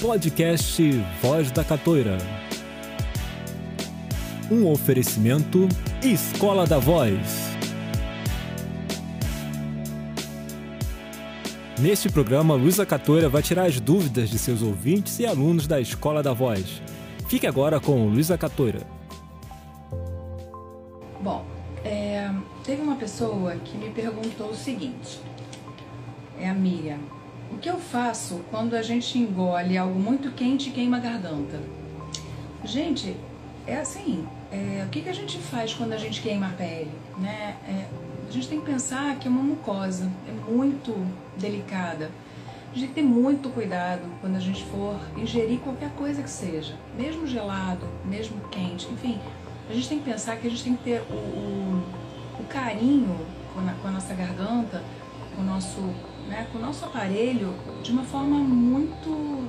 Podcast Voz da Catoira. Um oferecimento Escola da Voz. Neste programa, Luísa Catoira vai tirar as dúvidas de seus ouvintes e alunos da Escola da Voz. Fique agora com Luísa Catoira. Bom, é, teve uma pessoa que me perguntou o seguinte: é a Miriam. O que eu faço quando a gente engole algo muito quente e queima a garganta? Gente, é assim, é, o que, que a gente faz quando a gente queima a pele? Né? É, a gente tem que pensar que é uma mucosa, é muito delicada. A gente tem que ter muito cuidado quando a gente for ingerir qualquer coisa que seja, mesmo gelado, mesmo quente, enfim. A gente tem que pensar que a gente tem que ter o, o, o carinho com a, com a nossa garganta, com o nosso né, com o nosso aparelho de uma forma muito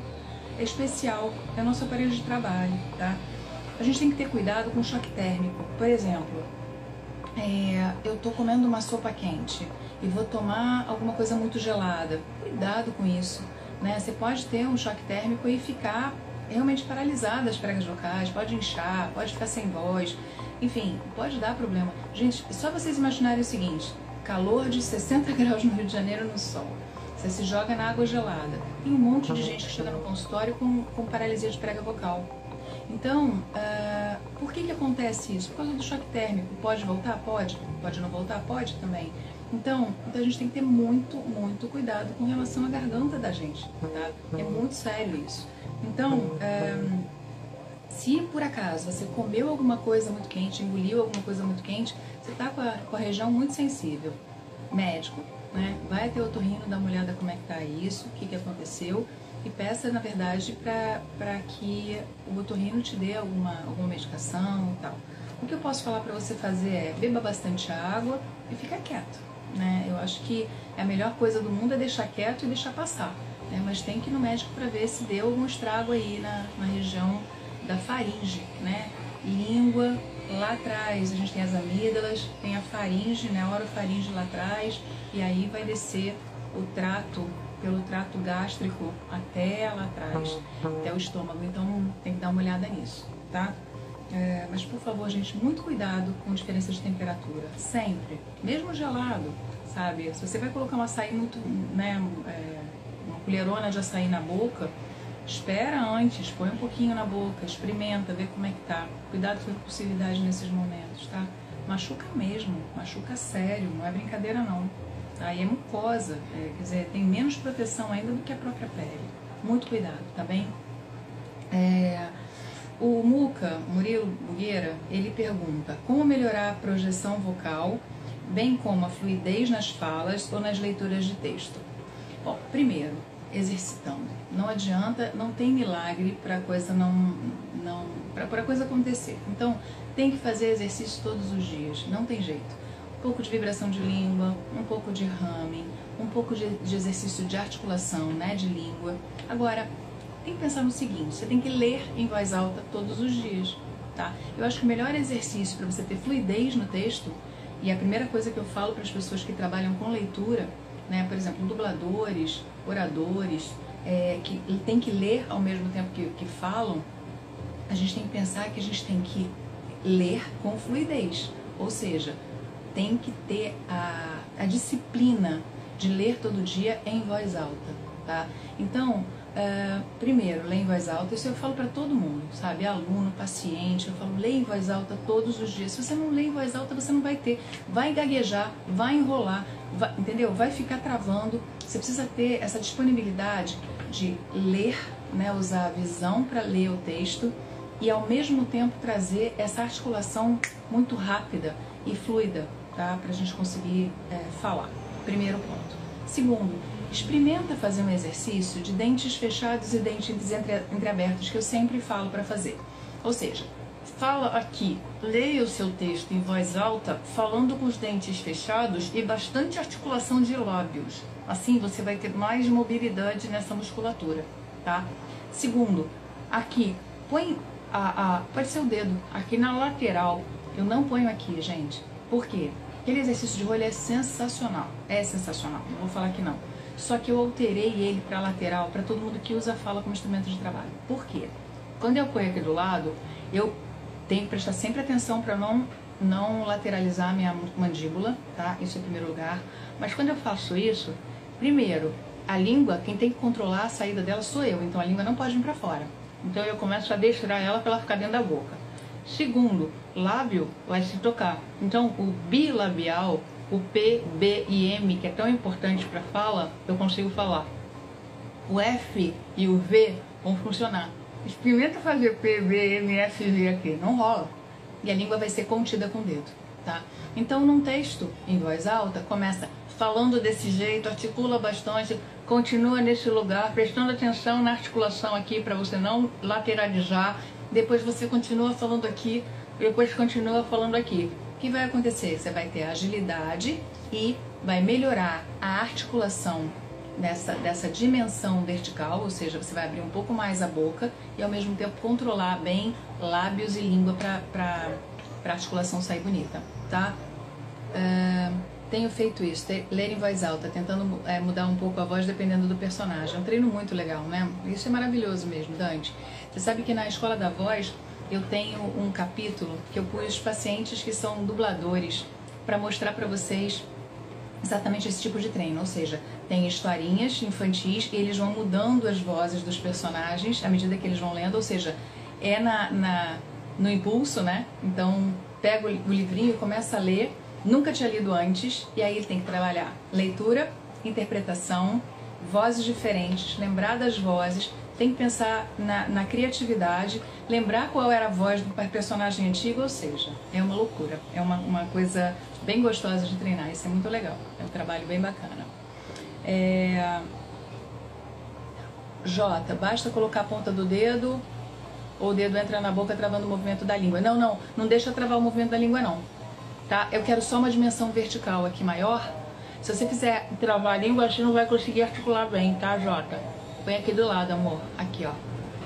especial, é o nosso aparelho de trabalho, tá? A gente tem que ter cuidado com choque térmico. Por exemplo, é, eu estou comendo uma sopa quente e vou tomar alguma coisa muito gelada. Cuidado com isso, né? Você pode ter um choque térmico e ficar realmente paralisada as pregas vocais, pode inchar, pode ficar sem voz, enfim, pode dar problema. Gente, só vocês imaginarem o seguinte: calor de 60 graus no Rio de Janeiro no sol. Você se joga na água gelada. Tem um monte de gente que chega no consultório com, com paralisia de prega vocal. Então, uh, por que, que acontece isso? Por causa do choque térmico. Pode voltar? Pode. Pode não voltar? Pode também. Então, então a gente tem que ter muito, muito cuidado com relação à garganta da gente, tá? É muito sério isso. Então, uh, se por acaso você comeu alguma coisa muito quente, engoliu alguma coisa muito quente, você está com, com, a região muito sensível. Médico, né? Vai até o otorrino, dá uma olhada como é que tá isso, o que, que aconteceu e peça, na verdade, para que o otorrino te dê alguma, alguma medicação e tal. O que eu posso falar para você fazer é beba bastante água e fica quieto. Né? Eu acho que a melhor coisa do mundo é deixar quieto e deixar passar. Né? Mas tem que ir no médico para ver se deu algum estrago aí na, na região da faringe, né? Língua, lá atrás a gente tem as amígdalas, tem a faringe, né? A orofaringe lá atrás, e aí vai descer o trato, pelo trato gástrico até lá atrás, até o estômago. Então tem que dar uma olhada nisso, tá? É, mas por favor, gente, muito cuidado com diferença de temperatura, sempre, mesmo gelado, sabe? Se você vai colocar um açaí muito, né, é, uma colherona de açaí na boca, Espera antes, põe um pouquinho na boca, experimenta, vê como é que tá. Cuidado com a impulsividade nesses momentos, tá? Machuca mesmo, machuca sério, não é brincadeira não. Aí é mucosa, é, quer dizer, tem menos proteção ainda do que a própria pele. Muito cuidado, tá bem? É, o Muca, Murilo Bugueira, ele pergunta como melhorar a projeção vocal, bem como a fluidez nas falas ou nas leituras de texto. Bom, primeiro, exercitando. Não adianta, não tem milagre para coisa não, não para coisa acontecer. Então, tem que fazer exercício todos os dias, não tem jeito. Um pouco de vibração de língua, um pouco de humming, um pouco de, de exercício de articulação, né, de língua. Agora, tem que pensar no seguinte, você tem que ler em voz alta todos os dias, tá? Eu acho que o melhor exercício para você ter fluidez no texto, e a primeira coisa que eu falo para as pessoas que trabalham com leitura, né, por exemplo, dubladores, oradores, é, que tem que ler ao mesmo tempo que, que falam, a gente tem que pensar que a gente tem que ler com fluidez, ou seja, tem que ter a, a disciplina de ler todo dia em voz alta, tá? Então, uh, primeiro, ler em voz alta, isso eu falo para todo mundo, sabe? Aluno, paciente, eu falo, lê em voz alta todos os dias. Se você não lê em voz alta, você não vai ter, vai gaguejar, vai enrolar, vai, entendeu? Vai ficar travando. Você precisa ter essa disponibilidade de ler, né, usar a visão para ler o texto e ao mesmo tempo trazer essa articulação muito rápida e fluida, tá? Para a gente conseguir é, falar. Primeiro ponto. Segundo, experimenta fazer um exercício de dentes fechados e dentes entre, entreabertos que eu sempre falo para fazer. Ou seja, fala aqui, leia o seu texto em voz alta, falando com os dentes fechados e bastante articulação de lábios. Assim você vai ter mais mobilidade nessa musculatura, tá? Segundo, aqui, põe a, a, pode ser o dedo, aqui na lateral. Eu não ponho aqui, gente. Por quê? Aquele exercício de rolha é sensacional. É sensacional, não vou falar que não. Só que eu alterei ele para lateral para todo mundo que usa a fala como instrumento de trabalho. Por quê? Quando eu ponho aqui do lado, eu tenho que prestar sempre atenção para não não lateralizar minha mandíbula, tá? Isso em primeiro lugar. Mas quando eu faço isso, primeiro, a língua, quem tem que controlar a saída dela sou eu, então a língua não pode vir para fora. Então eu começo a deixar ela para ela ficar dentro da boca. Segundo, lábio vai se tocar. Então o bilabial, o P, B e M, que é tão importante para fala, eu consigo falar. O F e o V vão funcionar. Experimenta fazer P, B, M, F e V aqui, não rola. E a língua vai ser contida com o dedo, tá? Então, num texto em voz alta, começa falando desse jeito, articula bastante, continua nesse lugar, prestando atenção na articulação aqui para você não lateralizar. Depois você continua falando aqui, depois continua falando aqui. Que vai acontecer? Você vai ter agilidade e vai melhorar a articulação dessa, dessa dimensão vertical, ou seja, você vai abrir um pouco mais a boca e ao mesmo tempo controlar bem lábios e língua para a articulação sair bonita, tá? Uh, tenho feito isso, ler em voz alta, tentando é, mudar um pouco a voz dependendo do personagem. É um treino muito legal, né? Isso é maravilhoso mesmo, Dante. Você sabe que na Escola da Voz eu tenho um capítulo que eu pus pacientes que são dubladores para mostrar para vocês exatamente esse tipo de treino, ou seja, tem historinhas infantis e eles vão mudando as vozes dos personagens à medida que eles vão lendo, ou seja, é na, na no impulso, né? Então pega o livrinho e começa a ler, nunca tinha lido antes, e aí ele tem que trabalhar leitura, interpretação, vozes diferentes, lembrar das vozes, tem que pensar na, na, criatividade, lembrar qual era a voz do personagem antigo, ou seja, é uma loucura, é uma, uma coisa bem gostosa de treinar, isso é muito legal, é um trabalho bem bacana. É... J, basta colocar a ponta do dedo ou o dedo entra na boca travando o movimento da língua. Não, não, não deixa travar o movimento da língua não. Tá? Eu quero só uma dimensão vertical aqui maior. Se você quiser travar a língua, você não vai conseguir articular bem, tá, Jota? Põe aqui do lado, amor. Aqui, ó.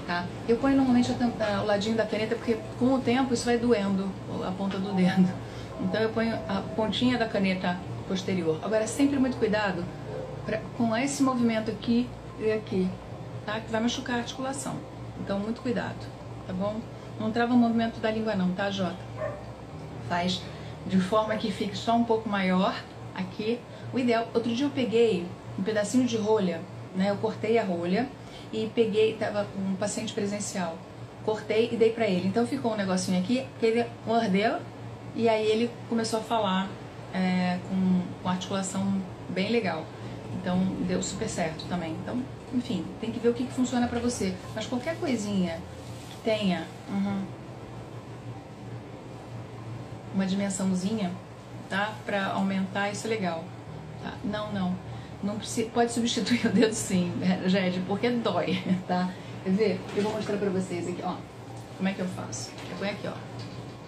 Tá? Eu ponho normalmente o ladinho da caneta porque com o tempo isso vai doendo a ponta do dedo. Então eu ponho a pontinha da caneta posterior. Agora sempre muito cuidado pra, com esse movimento aqui e aqui, tá? Que vai machucar a articulação. Então muito cuidado, tá bom? Não trava o movimento da língua não, tá, Jota? Faz de forma que fique só um pouco maior aqui. O ideal, outro dia eu peguei um pedacinho de rolha, né? Eu cortei a rolha e peguei, tava com um paciente presencial. Cortei e dei para ele. Então ficou um negocinho aqui que ele mordeu e aí ele começou a falar é, com, com articulação bem legal. Então deu super certo também. Então, enfim, tem que ver o que, que funciona para você. Mas qualquer coisinha que tenha uhum, uma dimensãozinha, tá? Para aumentar, isso é legal. Tá? Não, não. Não precisa, pode substituir o dedo sim, Jed, porque dói, tá? Quer ver? Eu vou mostrar para vocês aqui, ó. Como é que eu faço? Eu ponho aqui, ó.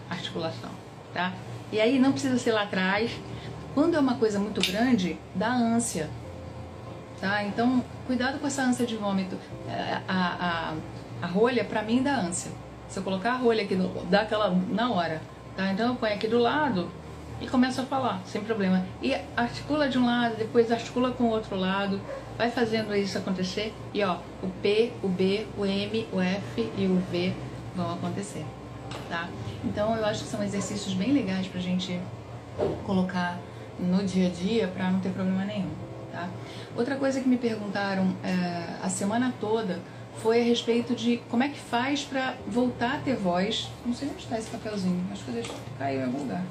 Articulação tá? E aí não precisa ser lá atrás. Quando é uma coisa muito grande, dá ânsia, tá? Então, cuidado com essa ânsia de vômito. É, a, a, a rolha, pra mim, dá ânsia. Se eu colocar a rolha aqui, dá aquela na hora, tá? Então eu ponho aqui do lado e começo a falar, sem problema. E articula de um lado, depois articula com o outro lado, vai fazendo isso acontecer e ó, o P, o B, o M, o F e o V vão acontecer tá? Então eu acho que são exercícios bem legais pra gente colocar no dia a dia para não ter problema nenhum, tá? Outra coisa que me perguntaram é, a semana toda foi a respeito de como é que faz para voltar a ter voz. Não sei onde está esse papelzinho, acho que eu deixei cair em algum lugar.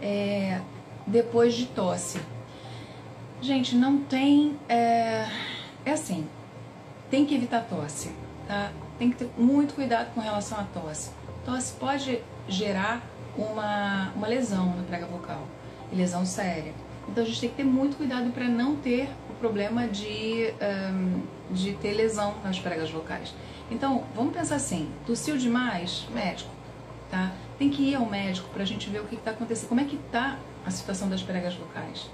É, depois de tosse. Gente, não tem. É, é assim, tem que evitar tosse, tá? Tem que ter muito cuidado com relação à tosse. Tosse pode gerar uma, uma lesão na prega vocal, lesão séria. Então a gente tem que ter muito cuidado para não ter o problema de, um, de ter lesão nas pregas vocais. Então vamos pensar assim: tossiu demais, médico, tá? Tem que ir ao médico para a gente ver o que está acontecendo, como é que está a situação das pregas vocais,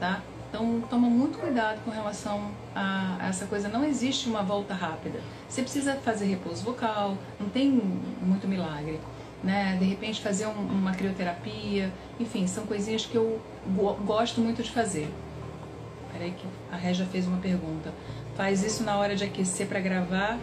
tá? Então, toma muito cuidado com relação a, essa coisa. Não existe uma volta rápida. Você precisa fazer repouso vocal, não tem muito milagre. Né? De repente, fazer um, uma crioterapia. Enfim, são coisinhas que eu gosto muito de fazer. Peraí que a Regia fez uma pergunta. Faz isso na hora de aquecer para gravar?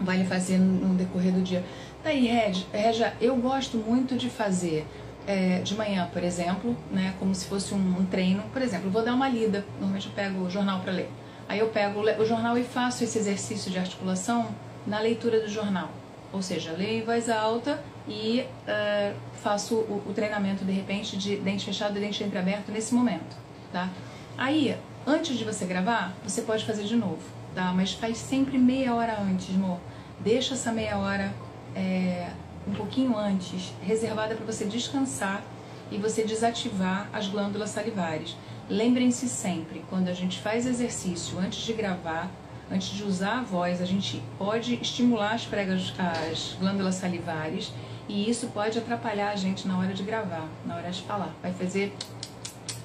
Vai fazer no decorrer do dia? Daí, Regia, eu gosto muito de fazer é, de manhã, por exemplo, né, como se fosse um, um treino. Por exemplo, vou dar uma lida. Normalmente eu pego o jornal para ler. Aí eu pego o jornal e faço esse exercício de articulação na leitura do jornal. Ou seja, leio em voz alta e uh, faço o, o, treinamento de repente de dente fechado e dente entreaberto nesse momento, tá? Aí, antes de você gravar, você pode fazer de novo, tá? Mas faz sempre meia hora antes, amor. Deixa essa meia hora é, um pouquinho antes, reservada para você descansar e você desativar as glândulas salivares. Lembrem-se sempre, quando a gente faz exercício antes de gravar, antes de usar a voz, a gente pode estimular as pregas, as glândulas salivares e isso pode atrapalhar a gente na hora de gravar, na hora de falar. Vai fazer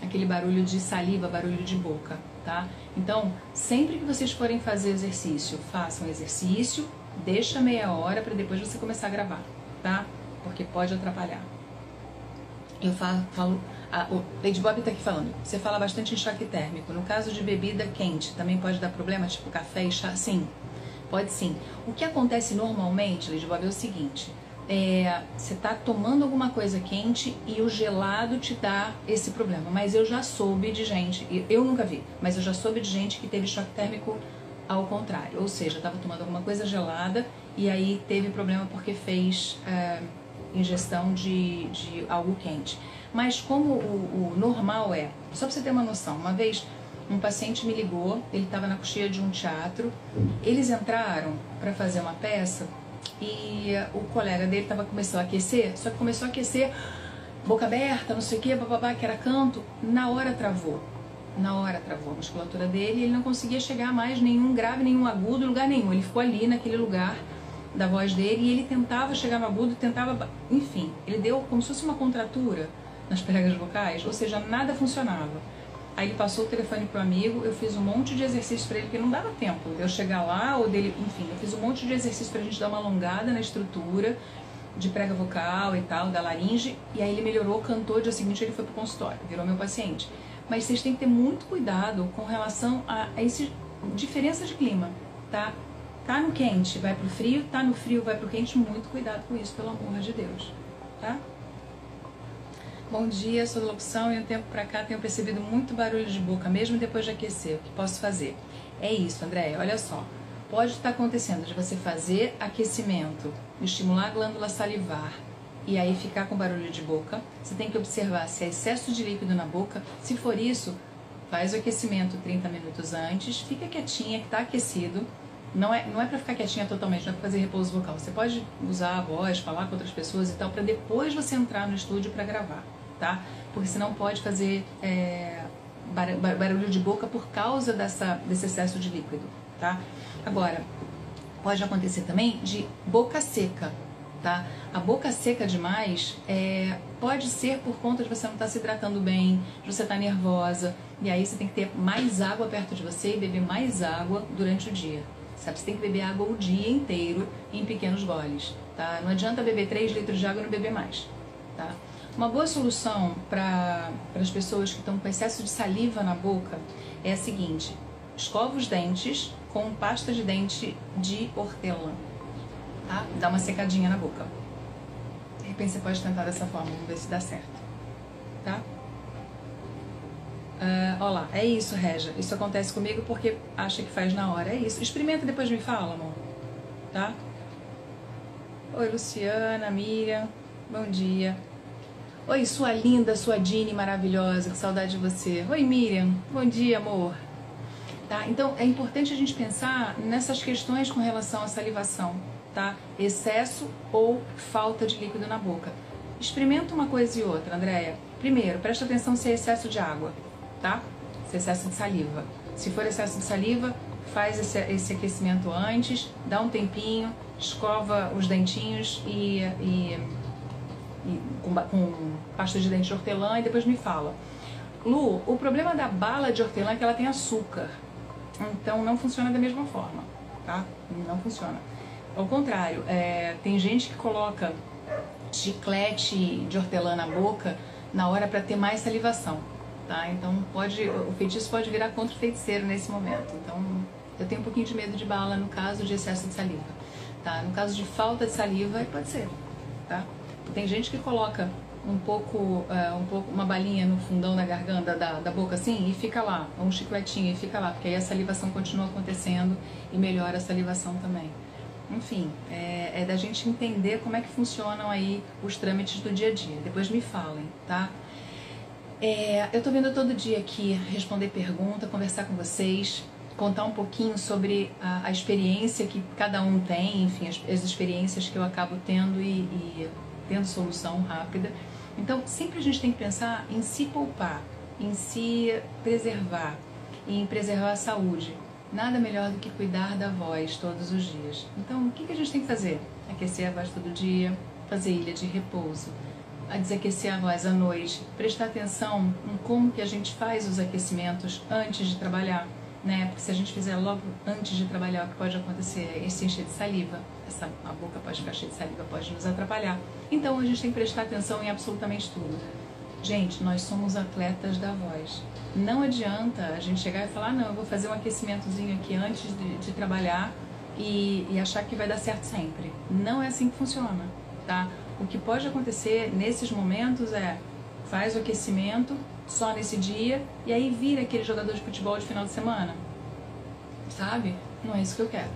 aquele barulho de saliva, barulho de boca, tá? Então, sempre que vocês forem fazer exercício, façam exercício, deixa meia hora para depois você começar a gravar, tá? Porque pode atrapalhar. Eu falo, falo a, o Lady Bob está aqui falando. Você fala bastante em choque térmico. No caso de bebida quente, também pode dar problema, tipo café e chá? Sim, pode sim. O que acontece normalmente, Lady Bob, é o seguinte: é, você está tomando alguma coisa quente e o gelado te dá esse problema. Mas eu já soube de gente, eu nunca vi, mas eu já soube de gente que teve choque térmico ao contrário. Ou seja, estava tomando alguma coisa gelada e aí teve problema porque fez é, ingestão de, de algo quente. Mas como o, o normal é, só para você ter uma noção, uma vez um paciente me ligou, ele estava na coxinha de um teatro, eles entraram para fazer uma peça e o colega dele estava começando a aquecer, só que começou a aquecer boca aberta, não sei o que, bababá, que era canto, na hora travou. Na hora travou a musculatura dele e ele não conseguia chegar mais nenhum grave, nenhum agudo, lugar nenhum. Ele ficou ali naquele lugar da voz dele e ele tentava chegar no agudo, tentava, enfim, ele deu como se fosse uma contratura nas pregas vocais, ou seja, nada funcionava. Aí ele passou o telefone pro amigo, eu fiz um monte de exercícios para ele, porque não dava tempo de eu chegar lá ou dele, enfim, eu fiz um monte de exercícios pra gente dar uma alongada na estrutura de prega vocal e tal, da laringe, e aí ele melhorou, cantou, dia seguinte ele foi pro consultório, virou meu paciente. Mas vocês têm que ter muito cuidado com relação a, a essa diferença de clima, tá? Tá no quente, vai pro frio, tá no frio, vai pro quente, muito cuidado com isso, pelo amor de Deus, tá? Bom dia, sou locução e um tempo pra cá tenho percebido muito barulho de boca, mesmo depois de aquecer. O que posso fazer? É isso, André, olha só. Pode estar acontecendo de você fazer aquecimento, estimular a glândula salivar e aí ficar com barulho de boca. Você tem que observar se é excesso de líquido na boca. Se for isso, faz o aquecimento 30 minutos antes, fica quietinha que está aquecido. Não é, não é para ficar quietinha totalmente, não é para fazer repouso vocal. Você pode usar a voz, falar com outras pessoas e tal, para depois você entrar no estúdio para gravar tá? Porque senão pode fazer é, barulho de boca por causa dessa, desse excesso de líquido, tá? Agora, pode acontecer também de boca seca, tá? A boca seca demais é, pode ser por conta de você não estar tá se hidratando bem, de você estar tá nervosa, e aí você tem que ter mais água perto de você e beber mais água durante o dia. Sabe? Você tem que beber água o dia inteiro em pequenos goles, tá? Não adianta beber 3 litros de água e não beber mais, tá? Uma boa solução para as pessoas que estão com excesso de saliva na boca é a seguinte: escova os dentes com pasta de dente de hortelã. Tá? Dá uma secadinha na boca. De repente você pode tentar dessa forma, vamos ver se dá certo. Tá? Uh, olha lá, é isso, Reja. Isso acontece comigo porque acha que faz na hora. É isso. Experimenta e depois me fala, amor. Tá? Oi, Luciana, Miriam. Bom dia. Oi, sua linda, sua Dini maravilhosa, que saudade de você. Oi, Miriam. Bom dia, amor. Tá? Então, é importante a gente pensar nessas questões com relação à salivação, tá? Excesso ou falta de líquido na boca. Experimenta uma coisa e outra, Andréia. Primeiro, presta atenção se é excesso de água, tá? Se é excesso de saliva. Se for excesso de saliva, faz esse, esse aquecimento antes, dá um tempinho, escova os dentinhos e, e com, com pasta de dente de hortelã e depois me fala. Lu, o problema da bala de hortelã é que ela tem açúcar. Então não funciona da mesma forma, tá? Não funciona. Ao contrário, é, tem gente que coloca chiclete de hortelã na boca na hora para ter mais salivação. tá? Então pode, o feitiço pode virar contra o feiticeiro nesse momento. Então eu tenho um pouquinho de medo de bala no caso de excesso de saliva, tá? No caso de falta de saliva, pode ser, tá? Tem gente que coloca um pouco, uh, um pouco uma balinha no fundão da garganta, da, da boca assim, e fica lá, um chicletinho e fica lá, porque aí a salivação continua acontecendo e melhora a salivação também. Enfim, é, é da gente entender como é que funcionam aí os trâmites do dia a dia. Depois me falem, tá? É, eu tô vindo todo dia aqui responder pergunta, conversar com vocês, contar um pouquinho sobre a, a experiência que cada um tem, enfim, as, as experiências que eu acabo tendo e, e tendo solução rápida. Então, sempre a gente tem que pensar em se poupar, em se preservar, em preservar a saúde. Nada melhor do que cuidar da voz todos os dias. Então, o que, a gente tem que fazer? Aquecer a voz todo dia, fazer ilha de repouso, a desaquecer a voz à noite, prestar atenção em como que a gente faz os aquecimentos antes de trabalhar, né? Porque se a gente fizer logo antes de trabalhar, o que pode acontecer é se encher de saliva, essa, a boca pode ficar cheia de saliva, pode nos atrapalhar. Então a gente tem que prestar atenção em absolutamente tudo. Gente, nós somos atletas da voz. Não adianta a gente chegar e falar, não, eu vou fazer um aquecimentozinho aqui antes de, de trabalhar e, e achar que vai dar certo sempre. Não é assim que funciona, tá? O que pode acontecer nesses momentos é faz o aquecimento só nesse dia e aí vira aquele jogador de futebol de final de semana. Sabe? Não é isso que eu quero.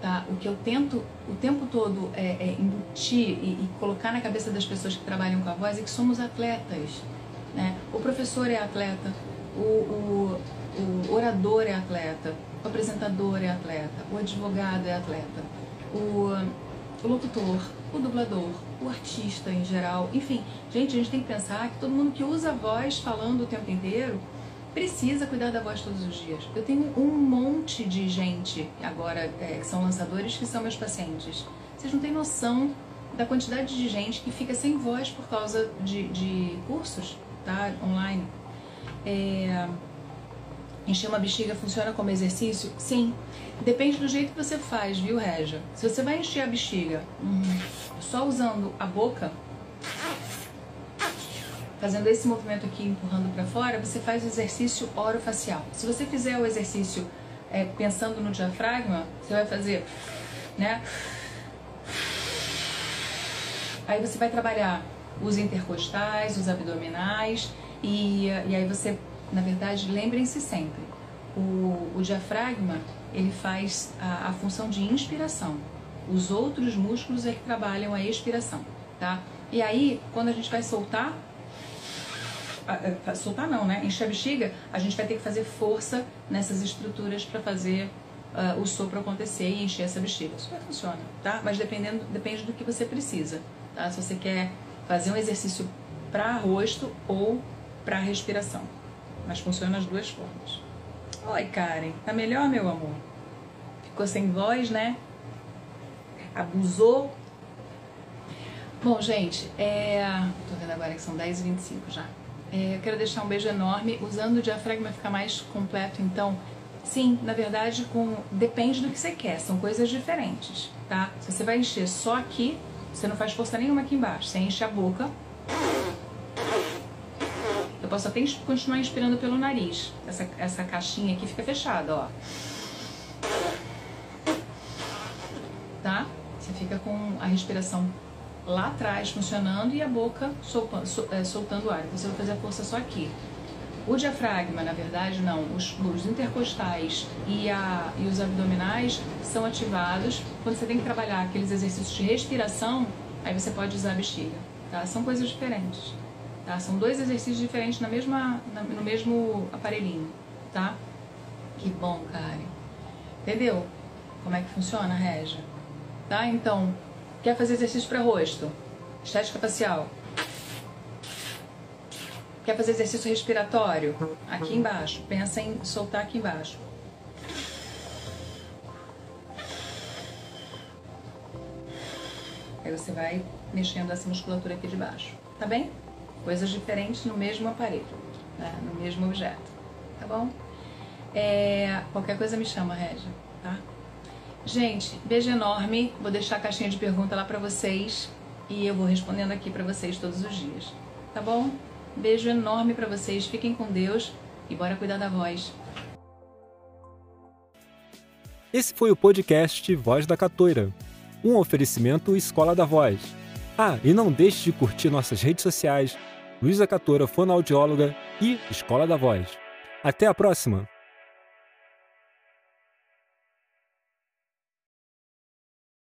Tá? O que eu tento o tempo todo é, é embutir e, e, colocar na cabeça das pessoas que trabalham com a voz é que somos atletas. Né? O professor é atleta, o, o, o orador é atleta, o apresentador é atleta, o advogado é atleta, o, o locutor, o dublador, o artista em geral. Enfim, gente, a gente tem que pensar que todo mundo que usa a voz falando o tempo inteiro precisa cuidar da voz todos os dias. Eu tenho um monte de gente agora é, que são lançadores que são meus pacientes. Vocês não têm noção da quantidade de gente que fica sem voz por causa de, de cursos tá, online. É, encher uma bexiga funciona como exercício? Sim. Depende do jeito que você faz, viu, Regia? Se você vai encher a bexiga hum, só usando a boca, fazendo esse movimento aqui, empurrando para fora, você faz o exercício orofacial. Se você fizer o exercício é, pensando no diafragma, você vai fazer, né? Aí você vai trabalhar os intercostais, os abdominais e, e aí você, na verdade, lembrem-se sempre, o, o, diafragma ele faz a, a função de inspiração. Os outros músculos é que trabalham a expiração, tá? E aí, quando a gente vai soltar, soltar não, né? Encher a bexiga, a gente vai ter que fazer força nessas estruturas para fazer uh, o sopro acontecer e encher essa bexiga. Super funciona, tá? Mas dependendo, depende do que você precisa, tá? Se você quer fazer um exercício para rosto ou para respiração. Mas funciona as duas formas. Oi, Karen. Tá melhor, meu amor? Ficou sem voz, né? Abusou? Bom, gente, é... tô vendo agora que são 10h25 já. É, eu quero deixar um beijo enorme. Usando o diafragma fica mais completo, então, sim, na verdade, com depende do que você quer, são coisas diferentes, tá? Se você vai encher só aqui, você não faz força nenhuma aqui embaixo, você enche a boca. Eu posso até continuar inspirando pelo nariz. Essa, essa caixinha aqui fica fechada, ó. Tá? Você fica com a respiração lá atrás funcionando e a boca é, soltando, ar. Você vai fazer a força só aqui. O diafragma, na verdade, não. Os, os intercostais e, a, e os abdominais são ativados quando você tem que trabalhar aqueles exercícios de respiração. Aí você pode usar a bexiga. Tá? São coisas diferentes. Tá? São dois exercícios diferentes na mesma, na, no mesmo aparelhinho. Tá? Que bom, Karen. Entendeu? Como é que funciona, Regia? Tá? Então, Quer fazer exercício para rosto? Estética facial. Quer fazer exercício respiratório? Aqui embaixo. Pensa em soltar aqui embaixo. Aí você vai mexendo essa musculatura aqui de baixo. Tá bem? Coisas diferentes no mesmo aparelho, né? no mesmo objeto. Tá bom? É, qualquer coisa me chama, Régia, tá? Gente, beijo enorme. Vou deixar a caixinha de pergunta lá para vocês e eu vou respondendo aqui para vocês todos os dias. Tá bom? Beijo enorme para vocês, fiquem com Deus e bora cuidar da voz. Esse foi o podcast Voz da Catoira, um oferecimento Escola da Voz. Ah, e não deixe de curtir nossas redes sociais, Luísa Catora Fonoaudióloga e Escola da Voz. Até a próxima!